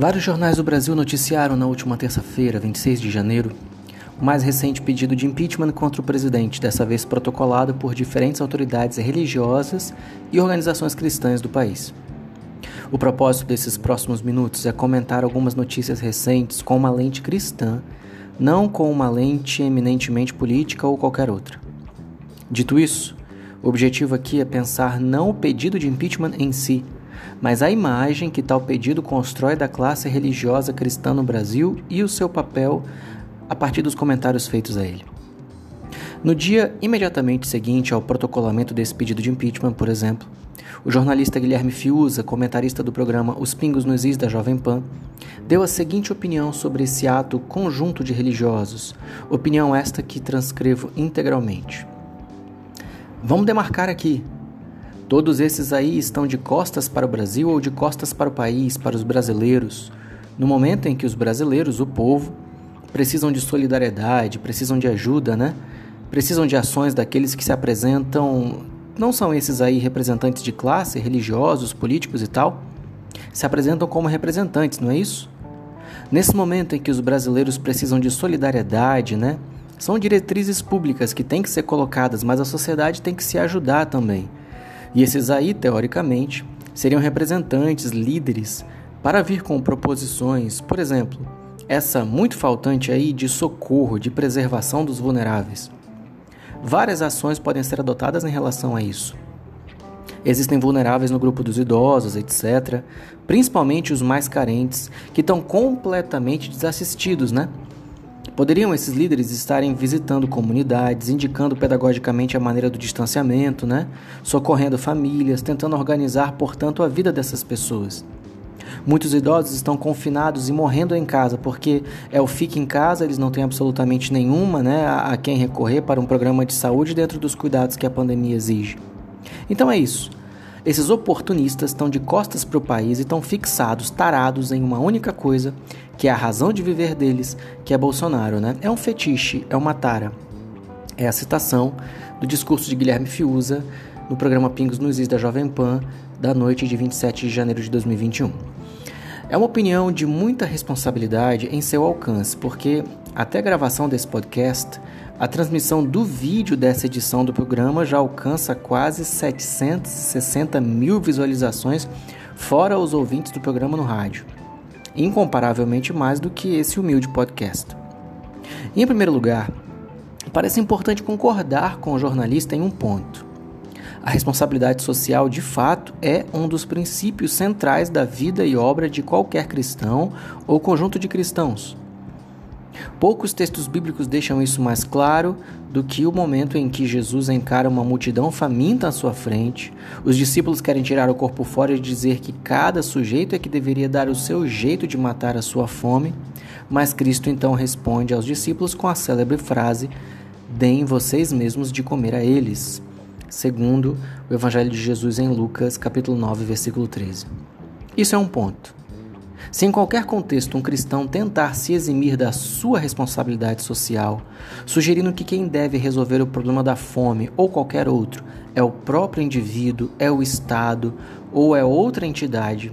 Vários jornais do Brasil noticiaram na última terça-feira, 26 de janeiro, o mais recente pedido de impeachment contra o presidente, dessa vez protocolado por diferentes autoridades religiosas e organizações cristãs do país. O propósito desses próximos minutos é comentar algumas notícias recentes com uma lente cristã, não com uma lente eminentemente política ou qualquer outra. Dito isso, o objetivo aqui é pensar não o pedido de impeachment em si, mas a imagem que tal pedido constrói da classe religiosa cristã no Brasil e o seu papel a partir dos comentários feitos a ele. No dia imediatamente seguinte ao protocolamento desse pedido de impeachment, por exemplo, o jornalista Guilherme Fiuza, comentarista do programa Os Pingos nos Is da Jovem Pan, deu a seguinte opinião sobre esse ato conjunto de religiosos, opinião esta que transcrevo integralmente. Vamos demarcar aqui. Todos esses aí estão de costas para o Brasil ou de costas para o país, para os brasileiros, no momento em que os brasileiros, o povo, precisam de solidariedade, precisam de ajuda, né? Precisam de ações daqueles que se apresentam não são esses aí representantes de classe, religiosos, políticos e tal? Se apresentam como representantes, não é isso? Nesse momento em que os brasileiros precisam de solidariedade, né? São diretrizes públicas que têm que ser colocadas, mas a sociedade tem que se ajudar também. E esses aí, teoricamente, seriam representantes, líderes, para vir com proposições, por exemplo, essa muito faltante aí de socorro, de preservação dos vulneráveis. Várias ações podem ser adotadas em relação a isso. Existem vulneráveis no grupo dos idosos, etc., principalmente os mais carentes, que estão completamente desassistidos, né? Poderiam esses líderes estarem visitando comunidades, indicando pedagogicamente a maneira do distanciamento, né? Socorrendo famílias, tentando organizar, portanto, a vida dessas pessoas. Muitos idosos estão confinados e morrendo em casa porque é o fique em casa, eles não têm absolutamente nenhuma né, a, a quem recorrer para um programa de saúde dentro dos cuidados que a pandemia exige. Então é isso. Esses oportunistas estão de costas para o país e estão fixados, tarados em uma única coisa, que é a razão de viver deles, que é Bolsonaro, né? É um fetiche, é uma tara. É a citação do discurso de Guilherme Fiuza no programa Pingos nos Is da Jovem Pan da noite de 27 de janeiro de 2021. É uma opinião de muita responsabilidade em seu alcance, porque até a gravação desse podcast, a transmissão do vídeo dessa edição do programa já alcança quase 760 mil visualizações, fora os ouvintes do programa no rádio. Incomparavelmente mais do que esse humilde podcast. Em primeiro lugar, parece importante concordar com o jornalista em um ponto. A responsabilidade social, de fato, é um dos princípios centrais da vida e obra de qualquer cristão ou conjunto de cristãos. Poucos textos bíblicos deixam isso mais claro do que o momento em que Jesus encara uma multidão faminta à sua frente. Os discípulos querem tirar o corpo fora e dizer que cada sujeito é que deveria dar o seu jeito de matar a sua fome, mas Cristo então responde aos discípulos com a célebre frase: Deem vocês mesmos de comer a eles segundo o Evangelho de Jesus em Lucas, capítulo 9, versículo 13. Isso é um ponto. Se em qualquer contexto um cristão tentar se eximir da sua responsabilidade social, sugerindo que quem deve resolver o problema da fome ou qualquer outro é o próprio indivíduo, é o Estado ou é outra entidade,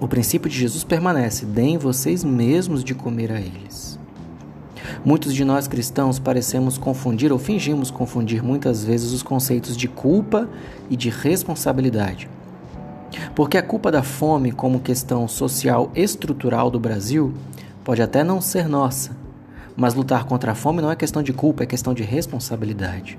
o princípio de Jesus permanece: deem vocês mesmos de comer a eles. Muitos de nós cristãos parecemos confundir ou fingimos confundir muitas vezes os conceitos de culpa e de responsabilidade. Porque a culpa da fome, como questão social estrutural do Brasil, pode até não ser nossa, mas lutar contra a fome não é questão de culpa, é questão de responsabilidade.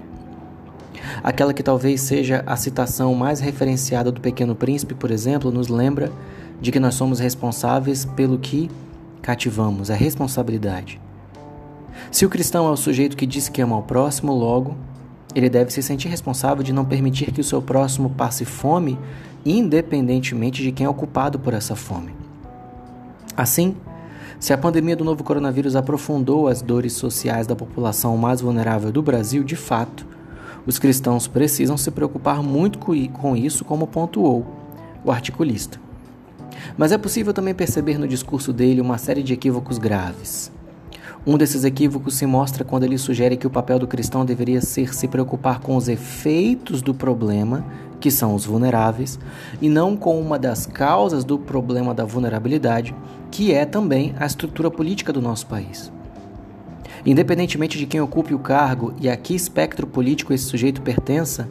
Aquela que talvez seja a citação mais referenciada do Pequeno Príncipe, por exemplo, nos lembra de que nós somos responsáveis pelo que cativamos, é responsabilidade. Se o cristão é o sujeito que diz que ama ao próximo, logo, ele deve se sentir responsável de não permitir que o seu próximo passe fome, independentemente de quem é ocupado por essa fome. Assim, se a pandemia do novo coronavírus aprofundou as dores sociais da população mais vulnerável do Brasil, de fato, os cristãos precisam se preocupar muito com isso, como pontuou o articulista. Mas é possível também perceber no discurso dele uma série de equívocos graves. Um desses equívocos se mostra quando ele sugere que o papel do cristão deveria ser se preocupar com os efeitos do problema que são os vulneráveis, e não com uma das causas do problema da vulnerabilidade, que é também a estrutura política do nosso país. Independentemente de quem ocupe o cargo e a que espectro político esse sujeito pertença,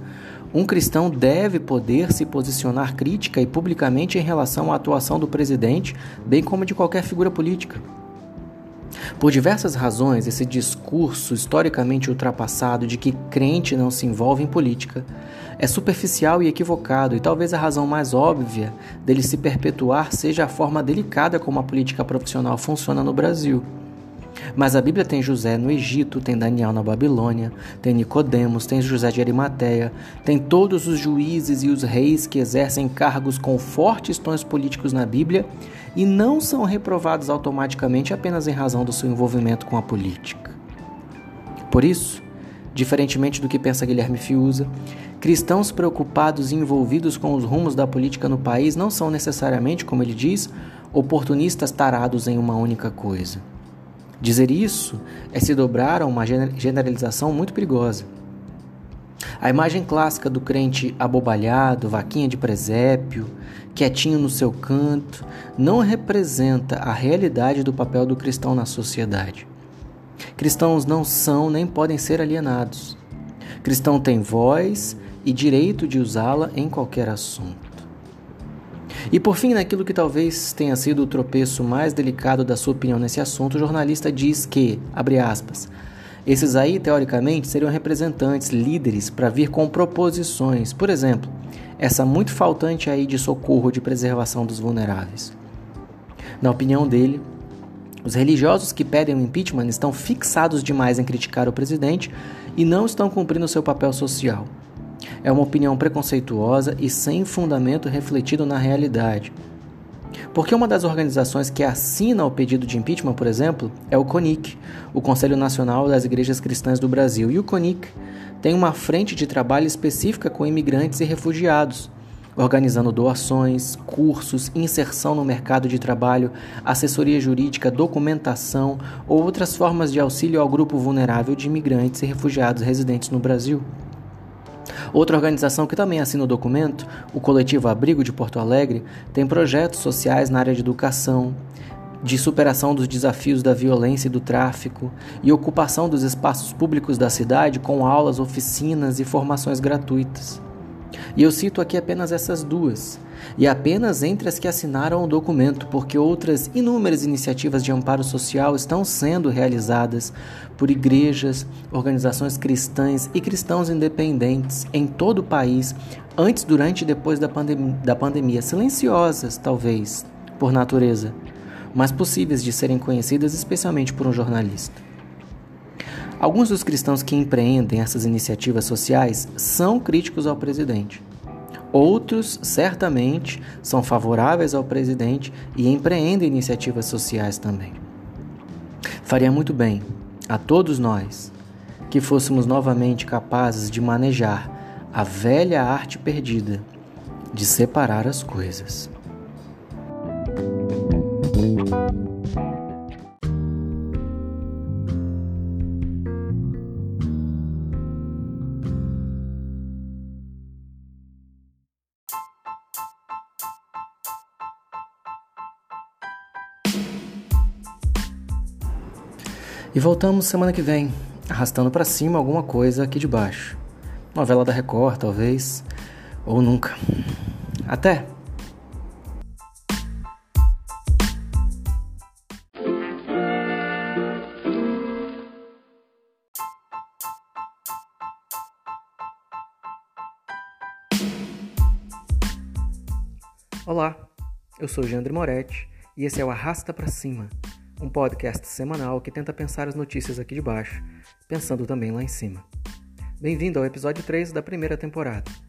um cristão deve poder se posicionar crítica e publicamente em relação à atuação do presidente, bem como de qualquer figura política. Por diversas razões, esse discurso historicamente ultrapassado de que crente não se envolve em política é superficial e equivocado, e talvez a razão mais óbvia dele se perpetuar seja a forma delicada como a política profissional funciona no Brasil. Mas a Bíblia tem José no Egito, tem Daniel na Babilônia, tem Nicodemos, tem José de Arimateia, tem todos os juízes e os reis que exercem cargos com fortes tons políticos na Bíblia e não são reprovados automaticamente apenas em razão do seu envolvimento com a política. Por isso, diferentemente do que pensa Guilherme Fiuza, cristãos preocupados e envolvidos com os rumos da política no país não são necessariamente, como ele diz, oportunistas tarados em uma única coisa. Dizer isso é se dobrar a uma generalização muito perigosa. A imagem clássica do crente abobalhado, vaquinha de presépio, quietinho no seu canto, não representa a realidade do papel do cristão na sociedade. Cristãos não são nem podem ser alienados. Cristão tem voz e direito de usá-la em qualquer assunto. E por fim, naquilo que talvez tenha sido o tropeço mais delicado da sua opinião nesse assunto, o jornalista diz que, abre aspas, esses aí, teoricamente, seriam representantes, líderes, para vir com proposições. Por exemplo, essa muito faltante aí de socorro de preservação dos vulneráveis. Na opinião dele, os religiosos que pedem o impeachment estão fixados demais em criticar o presidente e não estão cumprindo seu papel social. É uma opinião preconceituosa e sem fundamento refletido na realidade. Porque uma das organizações que assina o pedido de impeachment, por exemplo, é o CONIC, o Conselho Nacional das Igrejas Cristãs do Brasil. E o CONIC tem uma frente de trabalho específica com imigrantes e refugiados, organizando doações, cursos, inserção no mercado de trabalho, assessoria jurídica, documentação ou outras formas de auxílio ao grupo vulnerável de imigrantes e refugiados residentes no Brasil. Outra organização que também assina o documento, o Coletivo Abrigo de Porto Alegre, tem projetos sociais na área de educação, de superação dos desafios da violência e do tráfico e ocupação dos espaços públicos da cidade com aulas, oficinas e formações gratuitas. E eu cito aqui apenas essas duas, e apenas entre as que assinaram o documento, porque outras inúmeras iniciativas de amparo social estão sendo realizadas por igrejas, organizações cristãs e cristãos independentes em todo o país, antes, durante e depois da, pandem da pandemia, silenciosas, talvez, por natureza, mas possíveis de serem conhecidas especialmente por um jornalista. Alguns dos cristãos que empreendem essas iniciativas sociais são críticos ao presidente. Outros, certamente, são favoráveis ao presidente e empreendem iniciativas sociais também. Faria muito bem a todos nós que fôssemos novamente capazes de manejar a velha arte perdida de separar as coisas. E voltamos semana que vem, arrastando para cima alguma coisa aqui de baixo. Novela da Record, talvez, ou nunca. Até! Olá, eu sou Jandre Moretti e esse é o Arrasta para Cima um podcast semanal que tenta pensar as notícias aqui de baixo, pensando também lá em cima. Bem-vindo ao episódio 3 da primeira temporada.